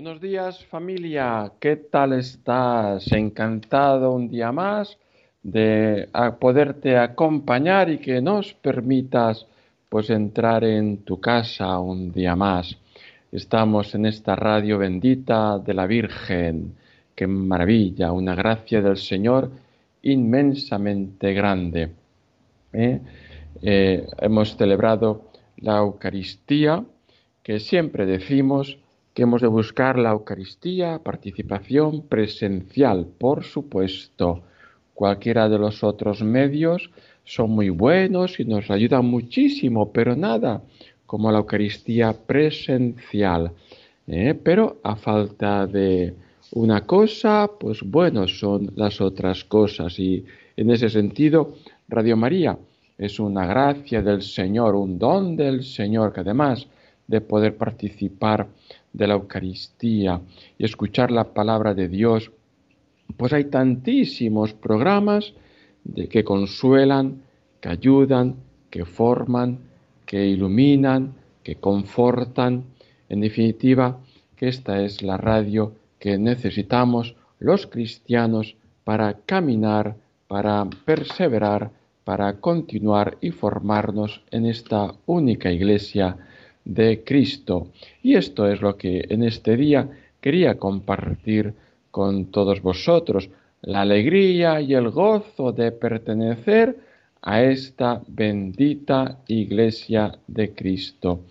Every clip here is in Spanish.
Buenos días familia, ¿qué tal estás? Encantado un día más de poderte acompañar y que nos permitas pues entrar en tu casa un día más. Estamos en esta radio bendita de la Virgen. Qué maravilla, una gracia del Señor inmensamente grande. ¿eh? Eh, hemos celebrado la Eucaristía que siempre decimos que hemos de buscar la Eucaristía, participación presencial, por supuesto. Cualquiera de los otros medios son muy buenos y nos ayudan muchísimo, pero nada como la Eucaristía presencial. ¿eh? Pero a falta de una cosa, pues bueno, son las otras cosas. Y en ese sentido, Radio María es una gracia del Señor, un don del Señor, que además de poder participar de la Eucaristía y escuchar la palabra de Dios, pues hay tantísimos programas de que consuelan, que ayudan, que forman, que iluminan, que confortan. En definitiva, que esta es la radio que necesitamos los cristianos para caminar, para perseverar, para continuar y formarnos en esta única iglesia de Cristo. Y esto es lo que en este día quería compartir con todos vosotros, la alegría y el gozo de pertenecer a esta bendita iglesia de Cristo.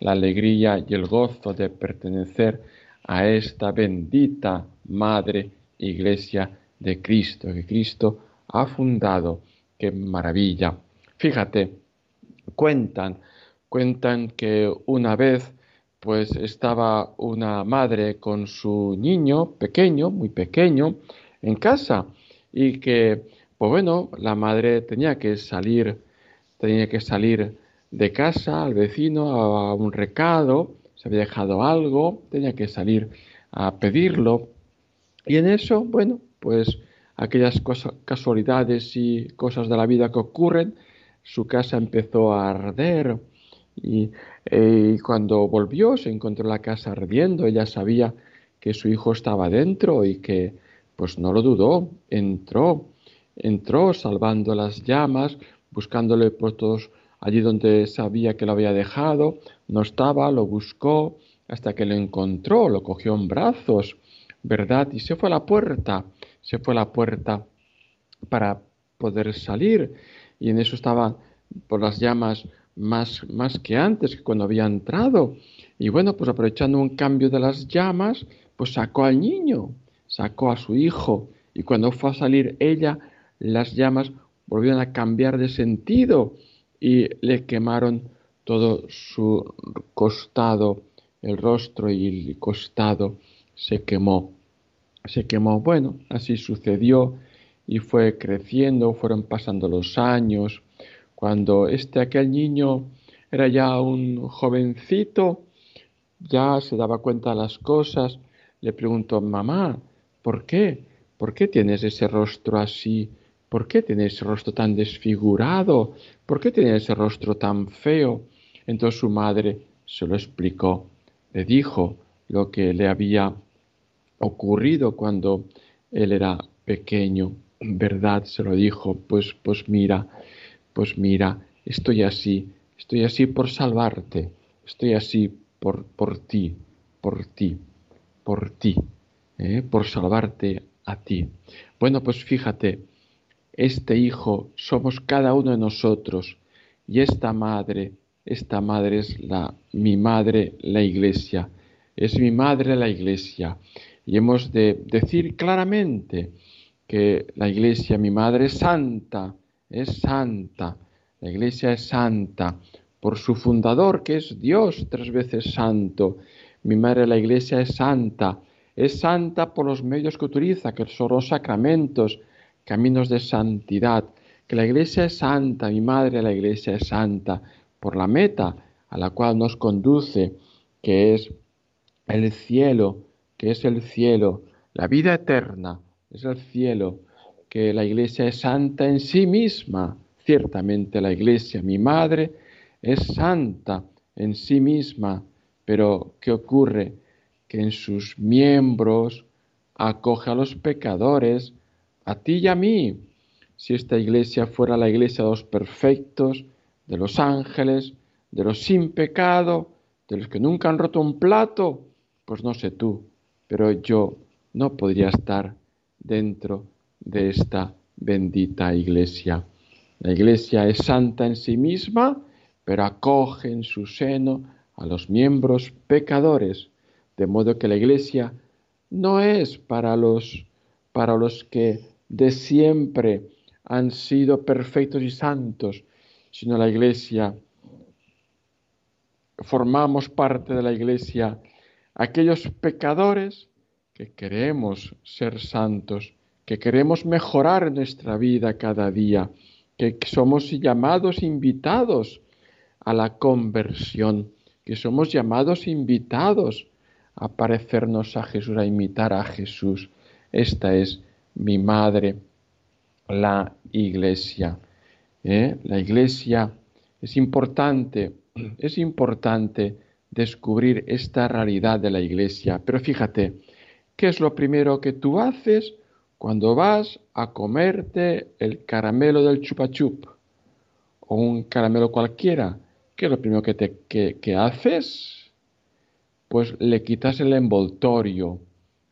La alegría y el gozo de pertenecer a esta bendita Madre Iglesia de Cristo, que Cristo ha fundado. ¡Qué maravilla! Fíjate, cuentan Cuentan que una vez pues estaba una madre con su niño pequeño, muy pequeño, en casa y que, pues bueno, la madre tenía que salir, tenía que salir de casa al vecino a un recado, se había dejado algo, tenía que salir a pedirlo. Y en eso, bueno, pues aquellas casualidades y cosas de la vida que ocurren, su casa empezó a arder eh, y, cuando volvió se encontró la casa ardiendo. Ella sabía que su hijo estaba dentro y que pues no lo dudó, entró, entró salvando las llamas, buscándole por todos allí donde sabía que lo había dejado, no estaba, lo buscó hasta que lo encontró, lo cogió en brazos, ¿verdad? Y se fue a la puerta, se fue a la puerta para poder salir y en eso estaba por las llamas más, más que antes, que cuando había entrado. Y bueno, pues aprovechando un cambio de las llamas, pues sacó al niño, sacó a su hijo. Y cuando fue a salir ella, las llamas volvieron a cambiar de sentido y le quemaron todo su costado, el rostro y el costado se quemó. Se quemó. Bueno, así sucedió y fue creciendo, fueron pasando los años cuando este aquel niño era ya un jovencito, ya se daba cuenta de las cosas, le preguntó, mamá, ¿por qué? ¿Por qué tienes ese rostro así? ¿Por qué tienes ese rostro tan desfigurado? ¿Por qué tienes ese rostro tan feo? Entonces su madre se lo explicó, le dijo lo que le había ocurrido cuando él era pequeño. ¿Verdad? Se lo dijo, pues, pues mira, pues mira, estoy así, estoy así por salvarte, estoy así por, por ti, por ti, por ti, ¿eh? por salvarte a ti. Bueno, pues fíjate, este hijo somos cada uno de nosotros y esta madre, esta madre es la, mi madre, la iglesia, es mi madre la iglesia. Y hemos de decir claramente que la iglesia, mi madre, es santa, es santa, La Iglesia es santa por su fundador, que es Dios tres veces santo. Mi madre la Iglesia es santa. Es santa por los medios que utiliza, que son los sacramentos, caminos de santidad. Que la Iglesia es santa, mi madre la Iglesia es santa por la meta a la cual nos conduce, que es el cielo, que es el cielo, la vida eterna, es el cielo, que la Iglesia es santa en sí misma. Ciertamente la Iglesia, mi madre, es santa en sí misma, pero ¿qué ocurre? Que en sus miembros acoge a los pecadores, a ti y a mí. Si esta iglesia fuera la iglesia de los perfectos, de los ángeles, de los sin pecado, de los que nunca han roto un plato, pues no sé tú, pero yo no podría estar dentro de esta bendita iglesia. La iglesia es santa en sí misma, pero acoge en su seno a los miembros pecadores, de modo que la iglesia no es para los para los que de siempre han sido perfectos y santos, sino la iglesia formamos parte de la iglesia aquellos pecadores que queremos ser santos, que queremos mejorar nuestra vida cada día, que somos llamados invitados a la conversión, que somos llamados invitados a parecernos a Jesús, a imitar a Jesús. Esta es mi madre, la iglesia. ¿eh? La iglesia es importante, es importante descubrir esta realidad de la iglesia. Pero fíjate, ¿qué es lo primero que tú haces cuando vas a comerte el caramelo del chupachup o un caramelo cualquiera? ¿Qué es lo primero que, te, que haces? Pues le quitas el envoltorio,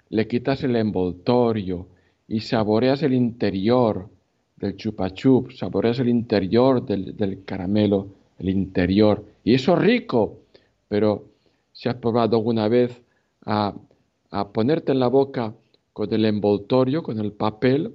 le quitas el envoltorio y saboreas el interior del chupachup, saboreas el interior del, del caramelo, el interior. Y eso es rico, pero si has probado alguna vez a, a ponerte en la boca con el envoltorio, con el papel,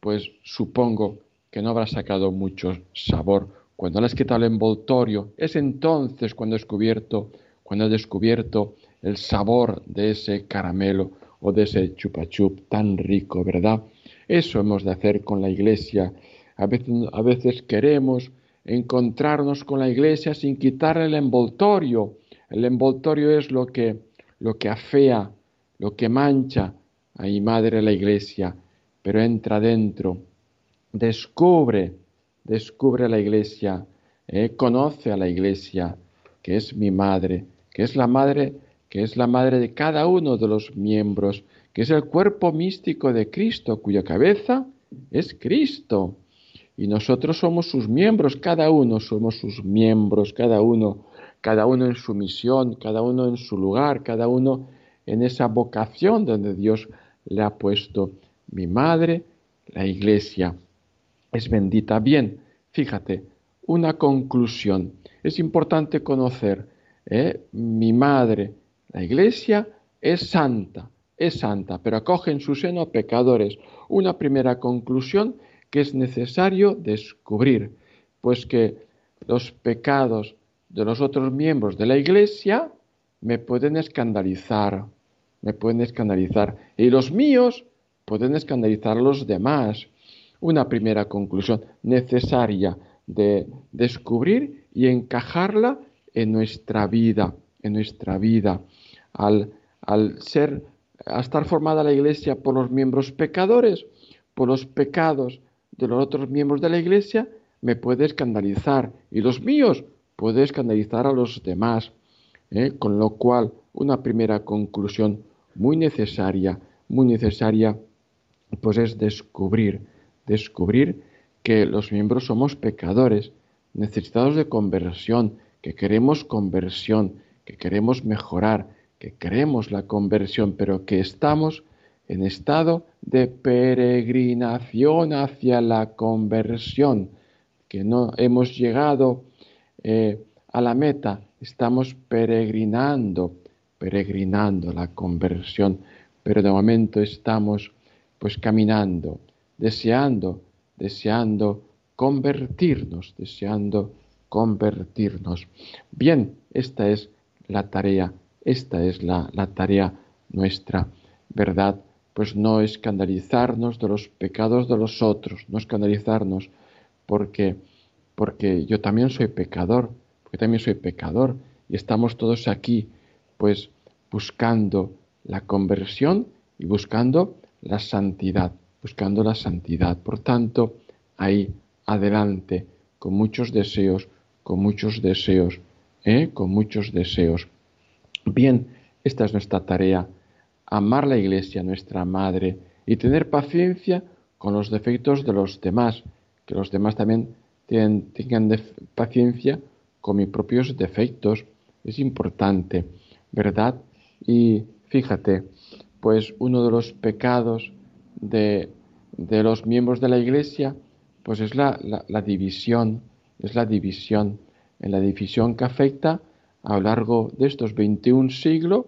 pues supongo que no habrás sacado mucho sabor. Cuando le has quitado el envoltorio, es entonces cuando he descubierto, cuando he descubierto el sabor de ese caramelo o de ese chupachup tan rico, ¿verdad? Eso hemos de hacer con la iglesia. A veces, a veces queremos encontrarnos con la iglesia sin quitar el envoltorio. El envoltorio es lo que, lo que afea, lo que mancha a mi madre la iglesia, pero entra dentro, descubre, descubre la iglesia, eh, conoce a la iglesia, que es mi madre, que es la madre, que es la madre de cada uno de los miembros, que es el cuerpo místico de Cristo, cuya cabeza es Cristo. Y nosotros somos sus miembros, cada uno somos sus miembros, cada uno, cada uno en su misión, cada uno en su lugar, cada uno en esa vocación donde Dios le ha puesto. Mi madre, la iglesia, es bendita. Bien, fíjate, una conclusión. Es importante conocer, ¿eh? mi madre, la iglesia, es santa, es santa, pero acoge en su seno a pecadores. Una primera conclusión que es necesario descubrir, pues que los pecados de los otros miembros de la Iglesia me pueden escandalizar, me pueden escandalizar, y los míos pueden escandalizar a los demás. Una primera conclusión necesaria de descubrir y encajarla en nuestra vida, en nuestra vida. Al, al ser, al estar formada la iglesia por los miembros pecadores, por los pecados de los otros miembros de la iglesia me puede escandalizar y los míos puede escandalizar a los demás. ¿eh? Con lo cual, una primera conclusión muy necesaria, muy necesaria, pues es descubrir, descubrir que los miembros somos pecadores, necesitados de conversión, que queremos conversión, que queremos mejorar, que queremos la conversión, pero que estamos en estado de peregrinación hacia la conversión, que no hemos llegado eh, a la meta, estamos peregrinando, peregrinando la conversión, pero de momento estamos pues caminando, deseando, deseando convertirnos, deseando convertirnos. Bien, esta es la tarea, esta es la, la tarea nuestra, ¿verdad? Pues no escandalizarnos de los pecados de los otros, no escandalizarnos porque, porque yo también soy pecador, porque también soy pecador y estamos todos aquí pues buscando la conversión y buscando la santidad, buscando la santidad. Por tanto, ahí adelante, con muchos deseos, con muchos deseos, ¿eh? con muchos deseos. Bien, esta es nuestra tarea, amar la iglesia, nuestra madre, y tener paciencia con los defectos de los demás, que los demás también tengan paciencia con mis propios defectos. Es importante, ¿verdad? Y fíjate, pues uno de los pecados de, de los miembros de la iglesia, pues es la, la, división, es la división, en la división que afecta a lo largo de estos 21 siglos,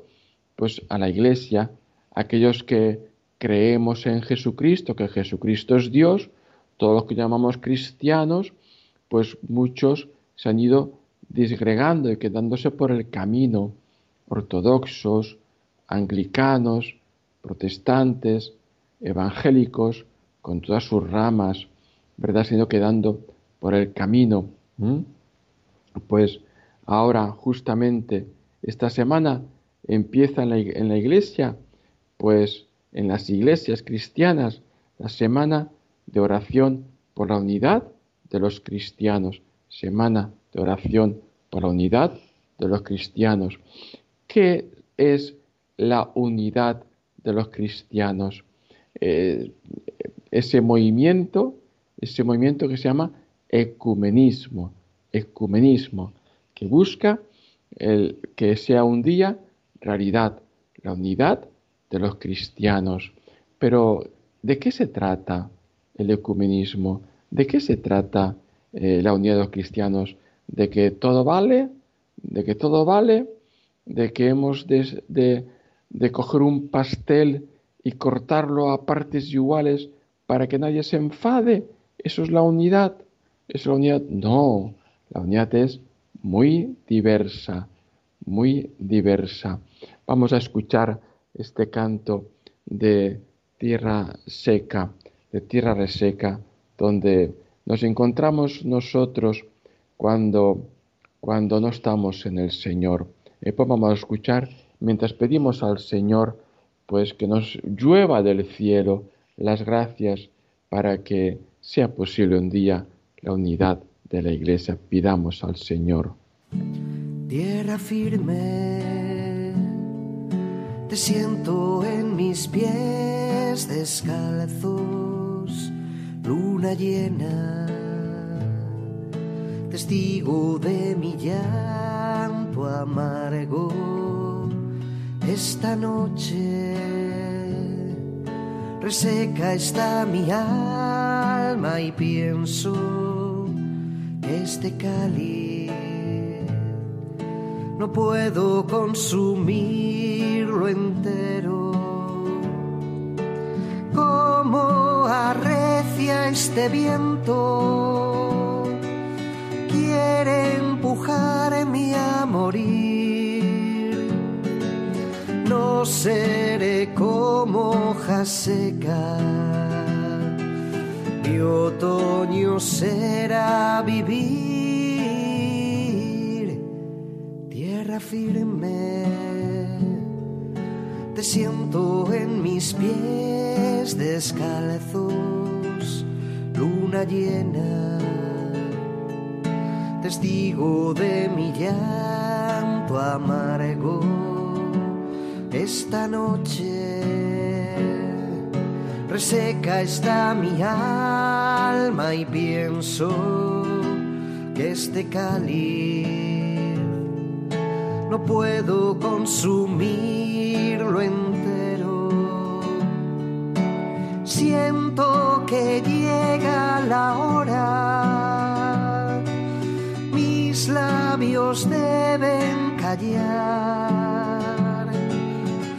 pues a la iglesia, aquellos que creemos en Jesucristo, que Jesucristo es Dios, todos los que llamamos cristianos, pues muchos se han ido disgregando y quedándose por el camino, ortodoxos, anglicanos, protestantes, evangélicos, con todas sus ramas, ¿verdad? Se han ido quedando por el camino. Pues ahora, justamente, esta semana empieza en la, en la iglesia, pues en las iglesias cristianas, la semana de oración por la unidad de los cristianos, semana de oración por la unidad de los cristianos. ¿Qué es la unidad de los cristianos? Eh, ese movimiento, ese movimiento que se llama ecumenismo, ecumenismo, que busca que sea un día realidad, la unidad de los cristianos. Pero, ¿de qué se trata? el ecumenismo. ¿De qué se trata eh, la unidad de los cristianos? ¿De que todo vale? ¿De que todo vale? ¿De que hemos de, de, coger un pastel y cortarlo a partes iguales para que nadie se enfade? ¿Eso es la unidad? ¿Es la unidad? No, la unidad es muy diversa, muy diversa. Vamos a escuchar este canto de tierra seca de tierra reseca, donde nos encontramos nosotros cuando, cuando no estamos en el Señor. Y pues vamos a escuchar mientras pedimos al Señor pues que nos llueva del cielo las gracias para que sea posible un día la unidad de la iglesia. Pidamos al Señor. Tierra firme, te siento en mis pies descalzo luna llena, testigo de mi llanto amargo, esta noche reseca está mi alma y pienso que este cáliz no puedo consumirlo entero. Como arrecia este viento, quiere empujarme a morir. No seré como hoja seca, mi otoño será vivir. Tierra firme, te siento en mis pies descalzos luna llena, testigo de mi llanto amargo, esta noche reseca está mi alma y pienso que este cáliz no puedo consumirlo entero. Siento que llega la hora, labios deben callar,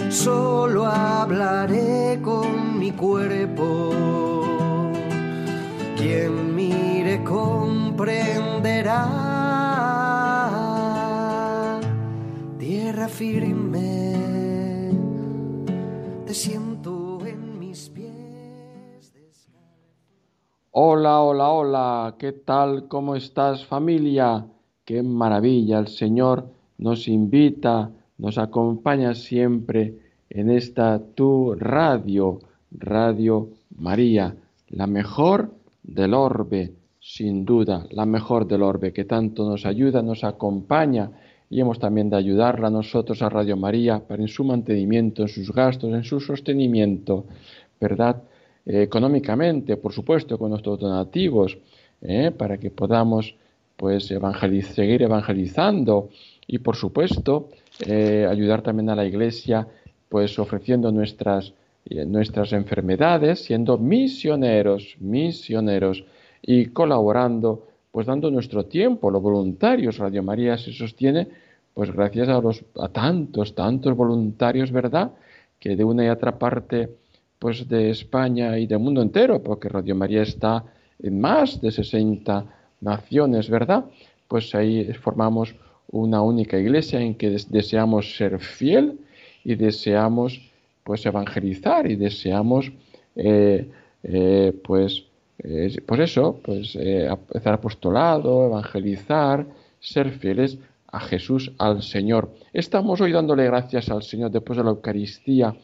solo hablaré con mi cuerpo, quien mire comprenderá. Tierra firme, te siento en mis pies. Hola, hola, hola, ¿qué tal? ¿Cómo estás familia? Qué maravilla, el Señor nos invita, nos acompaña siempre en esta tu radio, Radio María, la mejor del orbe, sin duda, la mejor del orbe, que tanto nos ayuda, nos acompaña y hemos también de ayudarla nosotros a Radio María para en su mantenimiento, en sus gastos, en su sostenimiento, ¿verdad? Eh, económicamente, por supuesto, con nuestros donativos, ¿eh? para que podamos pues seguir evangelizando y por supuesto eh, ayudar también a la iglesia pues ofreciendo nuestras nuestras enfermedades siendo misioneros misioneros y colaborando pues dando nuestro tiempo. Los voluntarios Radio María se sostiene pues gracias a los a tantos tantos voluntarios verdad que de una y otra parte pues de España y del mundo entero porque Radio María está en más de 60 naciones, ¿verdad? Pues ahí formamos una única iglesia en que deseamos ser fiel y deseamos pues evangelizar y deseamos eh, eh, pues eh, pues eso pues hacer apostolado evangelizar ser fieles a Jesús al Señor estamos hoy dándole gracias al Señor después de la Eucaristía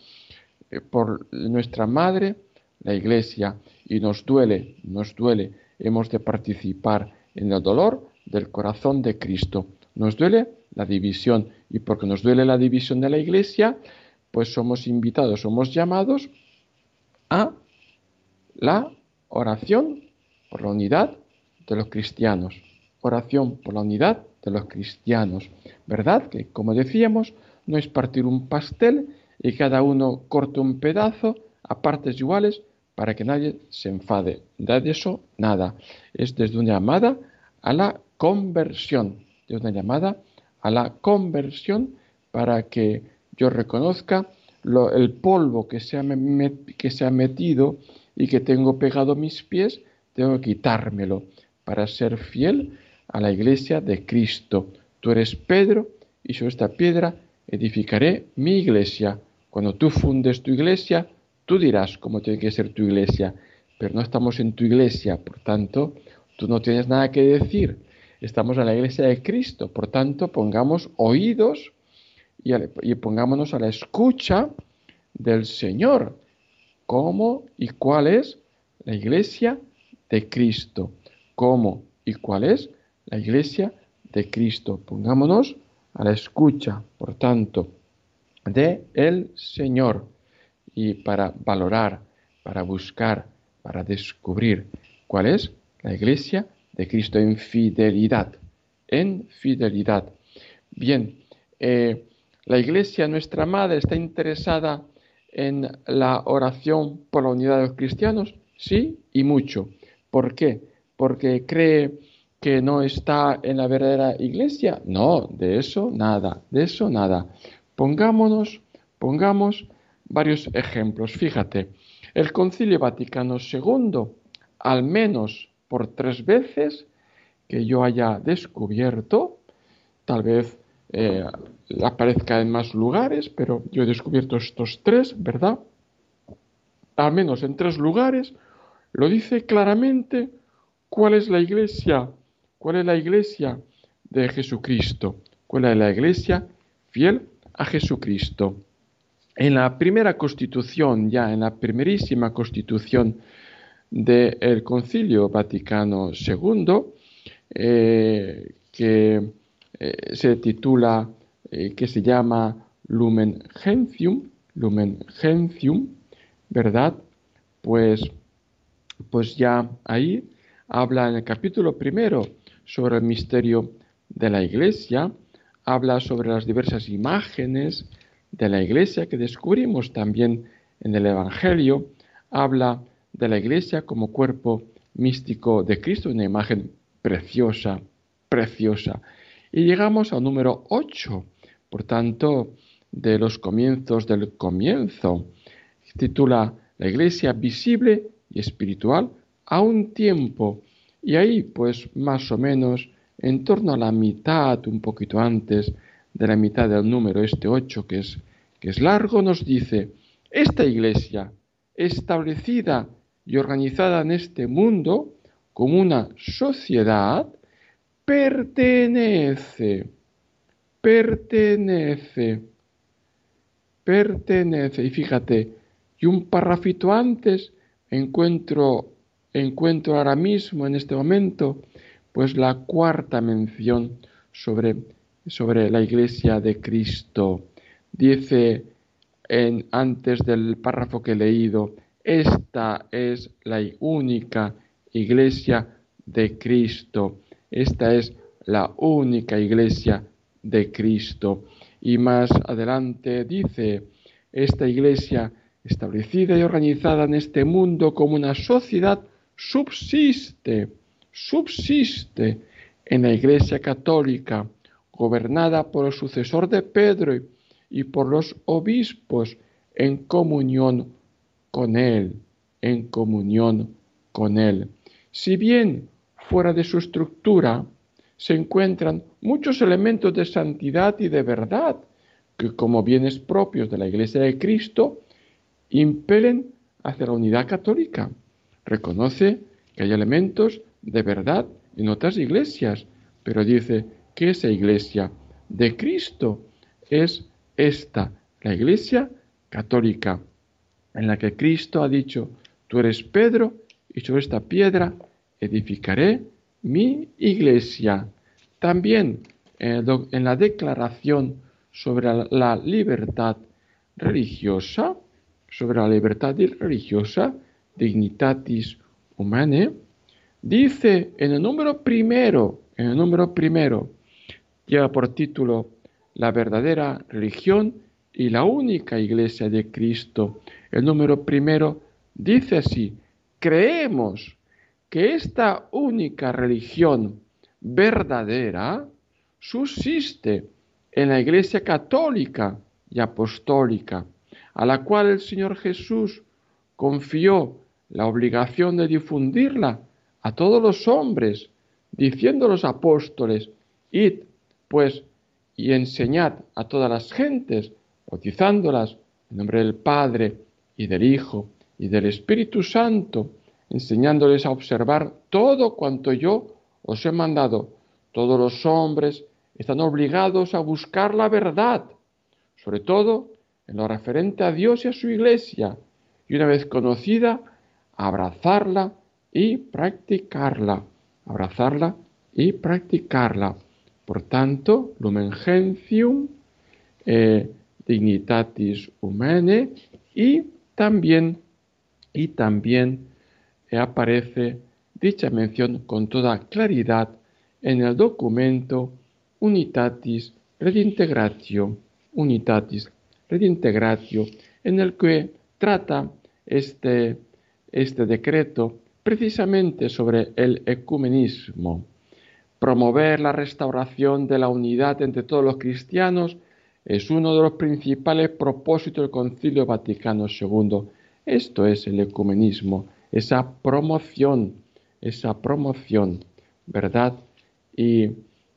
por nuestra madre la iglesia y nos duele nos duele hemos de participar en el dolor del corazón de Cristo. Nos duele la división y porque nos duele la división de la iglesia, pues somos invitados, somos llamados a la oración por la unidad de los cristianos. Oración por la unidad de los cristianos. ¿Verdad? Que como decíamos, no es partir un pastel y cada uno corte un pedazo a partes iguales para que nadie se enfade. De eso nada. Es desde una llamada a la conversión. De una llamada a la conversión para que yo reconozca el polvo que se, ha que se ha metido y que tengo pegado mis pies, tengo que quitármelo para ser fiel a la iglesia de Cristo. Tú eres Pedro y sobre esta piedra edificaré mi iglesia. Cuando tú fundes tu iglesia, Tú dirás cómo tiene que ser tu iglesia, pero no estamos en tu iglesia, por tanto, tú no tienes nada que decir. Estamos en la iglesia de Cristo, por tanto, pongamos oídos y, pongámonos a la escucha del Señor. ¿Cómo y cuál es la iglesia de Cristo? ¿Cómo y cuál es la iglesia de Cristo? Pongámonos a la escucha, por tanto, de el Señor y para valorar, para buscar, para descubrir cuál es la iglesia de Cristo en fidelidad, en fidelidad. Bien, eh, la iglesia, nuestra madre, está interesada en la oración por la unidad de los cristianos, sí, y mucho. ¿Por qué? Porque cree que no está en la verdadera iglesia. No, de eso nada, de eso nada. Pongámonos, pongamos varios ejemplos. Fíjate, el Concilio Vaticano II, al menos por tres veces que yo haya descubierto, tal vez eh, aparezca en más lugares, pero yo he descubierto estos tres, ¿verdad? Al menos en tres lugares, lo dice claramente cuál es la iglesia, cuál es la iglesia de Jesucristo, cuál es la iglesia fiel a Jesucristo en la primera constitución, ya en la primerísima constitución del Concilio Vaticano II, eh, que eh, se titula, eh, que se llama Lumen Gentium, Lumen Gentium, ¿verdad? Pues, pues ya ahí habla en el capítulo primero sobre el misterio de la Iglesia, habla sobre las diversas imágenes, de la iglesia que descubrimos también en el Evangelio, habla de la iglesia como cuerpo místico de Cristo, una imagen preciosa, preciosa. Y llegamos al número 8, por tanto, de los comienzos del comienzo. Titula La iglesia visible y espiritual a un tiempo Y ahí, pues más o menos, en torno a la mitad, un poquito antes de la mitad del número, este 8, que es, que es largo, nos dice, esta iglesia, establecida y organizada en este mundo como una sociedad, pertenece, pertenece, pertenece. Y fíjate, y un parrafito antes encuentro, encuentro ahora mismo en este momento, pues la cuarta mención sobre, sobre la iglesia de Cristo. Dice en, antes del párrafo que he leído, esta es la única iglesia de Cristo. Esta es la única iglesia de Cristo. Y más adelante dice, esta iglesia establecida y organizada en este mundo como una sociedad subsiste, subsiste en la iglesia católica, gobernada por el sucesor de Pedro y por los obispos en comunión con él, en comunión con él. Si bien fuera de su estructura se encuentran muchos elementos de santidad y de verdad, que como bienes propios de la Iglesia de Cristo, impelen hacia la unidad católica. Reconoce que hay elementos de verdad en otras iglesias, pero dice que esa iglesia de Cristo es esta, la iglesia católica, en la que Cristo ha dicho, tú eres Pedro y sobre esta piedra edificaré mi iglesia. También en la declaración sobre la libertad religiosa, sobre la libertad religiosa, dignitatis humanae, dice en el número primero, en el número primero, lleva por título La verdadera religión y la única iglesia de Cristo. El número primero dice así, creemos que esta única religión verdadera subsiste en la Iglesia católica y apostólica, a la cual el Señor Jesús confió la obligación de difundirla a todos los hombres, diciendo a los apóstoles, id pues y enseñad a todas las gentes, bautizándolas en nombre del Padre y del Hijo y del Espíritu Santo, enseñándoles a observar todo cuanto yo os he mandado. Todos los hombres están obligados a buscar la verdad, sobre todo en lo referente a Dios y a su iglesia, y una vez conocida, abrazarla y practicarla, abrazarla y practicarla. Por tanto, lumen gentium, eh, dignitatis humanae y también y también aparece dicha mención con toda claridad en el documento Unitatis Redintegratio, Unitatis Redintegratio, en el que trata este, este decreto precisamente sobre el ecumenismo. Promover la restauración de la unidad entre todos los cristianos es uno de los principales propósitos del Concilio Vaticano II esto es el ecumenismo, esa promoción, esa promoción, ¿verdad? ¿Y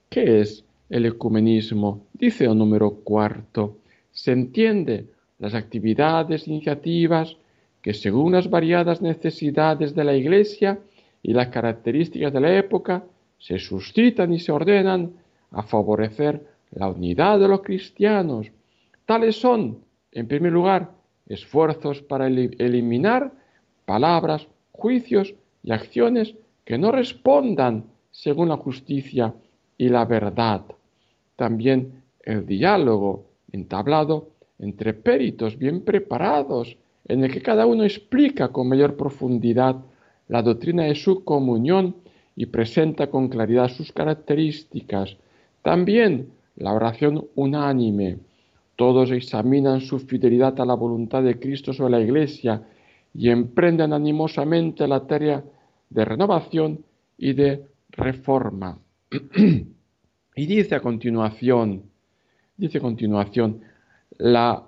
qué es el ecumenismo? Dice el número cuarto, se entiende las actividades, iniciativas que según las variadas necesidades de la Iglesia y las características de la época se suscitan y se ordenan a favorecer la unidad de los cristianos. Tales son, en primer lugar, esfuerzos para eliminar palabras, juicios y acciones que no respondan según la justicia y la verdad. También el diálogo entablado entre peritos bien preparados, en el que cada uno explica con mayor profundidad la doctrina de su comunión y presenta con claridad sus características. También la oración unánime, todos examinan su fidelidad a la voluntad de Cristo sobre la Iglesia y emprenden animosamente la tarea de renovación y de reforma. y dice a continuación, dice a continuación, la,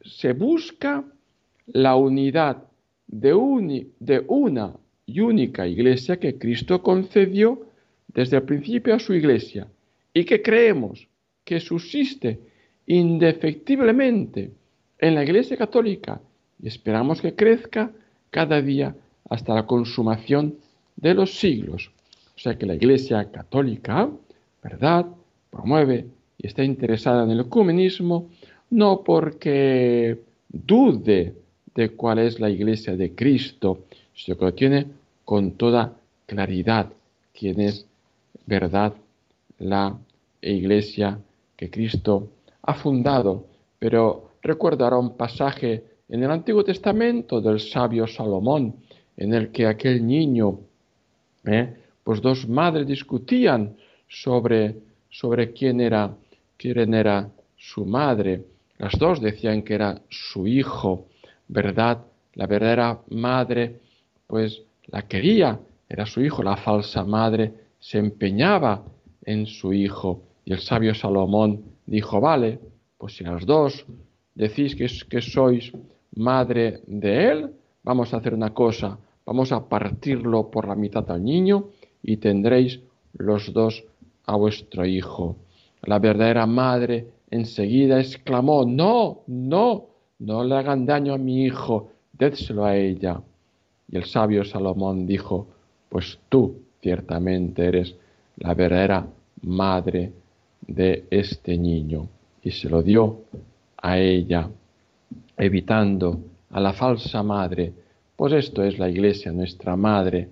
se busca la unidad de, de una y única iglesia que Cristo concedió desde el principio a su iglesia y que creemos que subsiste indefectiblemente en la iglesia católica y esperamos que crezca cada día hasta la consumación de los siglos. O sea que la iglesia católica, ¿verdad?, promueve y está interesada en el ecumenismo no porque dude de cuál es la iglesia de Cristo, sino que lo tiene con toda claridad quién es verdad la iglesia que Cristo ha fundado. Pero recordará un pasaje en el Antiguo Testamento del sabio Salomón, en el que aquel niño, ¿eh? pues dos madres discutían sobre, sobre quién, era, quién era su madre. Las dos decían que era su hijo, ¿verdad? La verdadera madre, pues la quería, era su hijo, la falsa madre se empeñaba en su hijo. Y el sabio Salomón dijo, vale, pues si las dos decís que, sois madre de él, vamos a hacer una cosa, vamos a partirlo por la mitad al niño y tendréis los dos a vuestro hijo. La verdadera madre enseguida exclamó, no, no, no le hagan daño a mi hijo, dédselo a ella. Y el sabio Salomón dijo, pues tú ciertamente eres la verdadera madre de este niño. Y se lo dio a ella, evitando a la falsa madre. Pues esto es la iglesia, nuestra madre,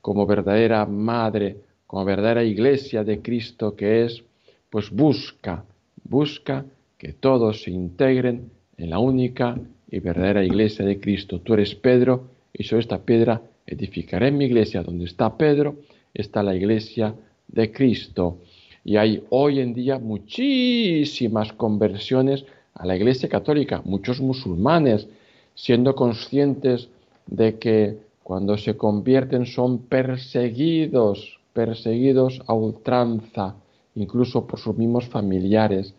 como verdadera madre, como verdadera iglesia de Cristo que es, pues busca, busca que todos se integren en la única y verdadera iglesia de Cristo. Tú eres Pedro y sobre esta piedra edificaré mi iglesia. Donde está Pedro está la iglesia de Cristo. Y hay hoy en día muchísimas conversiones a la iglesia católica, muchos musulmanes, siendo conscientes de que cuando se convierten son perseguidos, perseguidos a ultranza, incluso por sus mismos familiares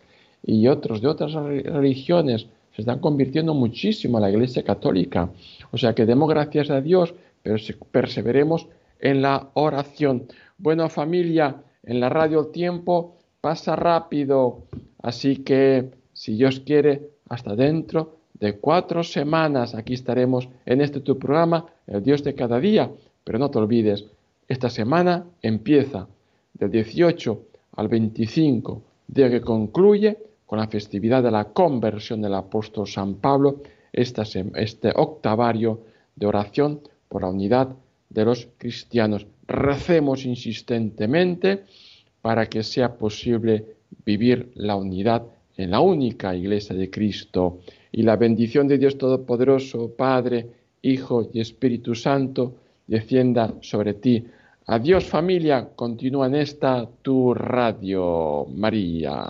y otros de otras religiones se están convirtiendo muchísimo a la Iglesia Católica. O sea que demos gracias a Dios, pero perseveremos en la oración. Bueno, familia, en la radio el tiempo pasa rápido, así que si Dios quiere, hasta dentro de cuatro semanas aquí estaremos en este tu programa, el Dios de cada día. Pero no te olvides, esta semana empieza del 18 al 25, día que concluye con la festividad de la conversión del apóstol San Pablo, este octavario de oración por la unidad de los cristianos. Recemos insistentemente para que sea posible vivir la unidad en la única iglesia de Cristo. Y la bendición de Dios Todopoderoso, Padre, Hijo y Espíritu Santo, descienda sobre ti. Adiós familia, continúa en esta tu radio, María.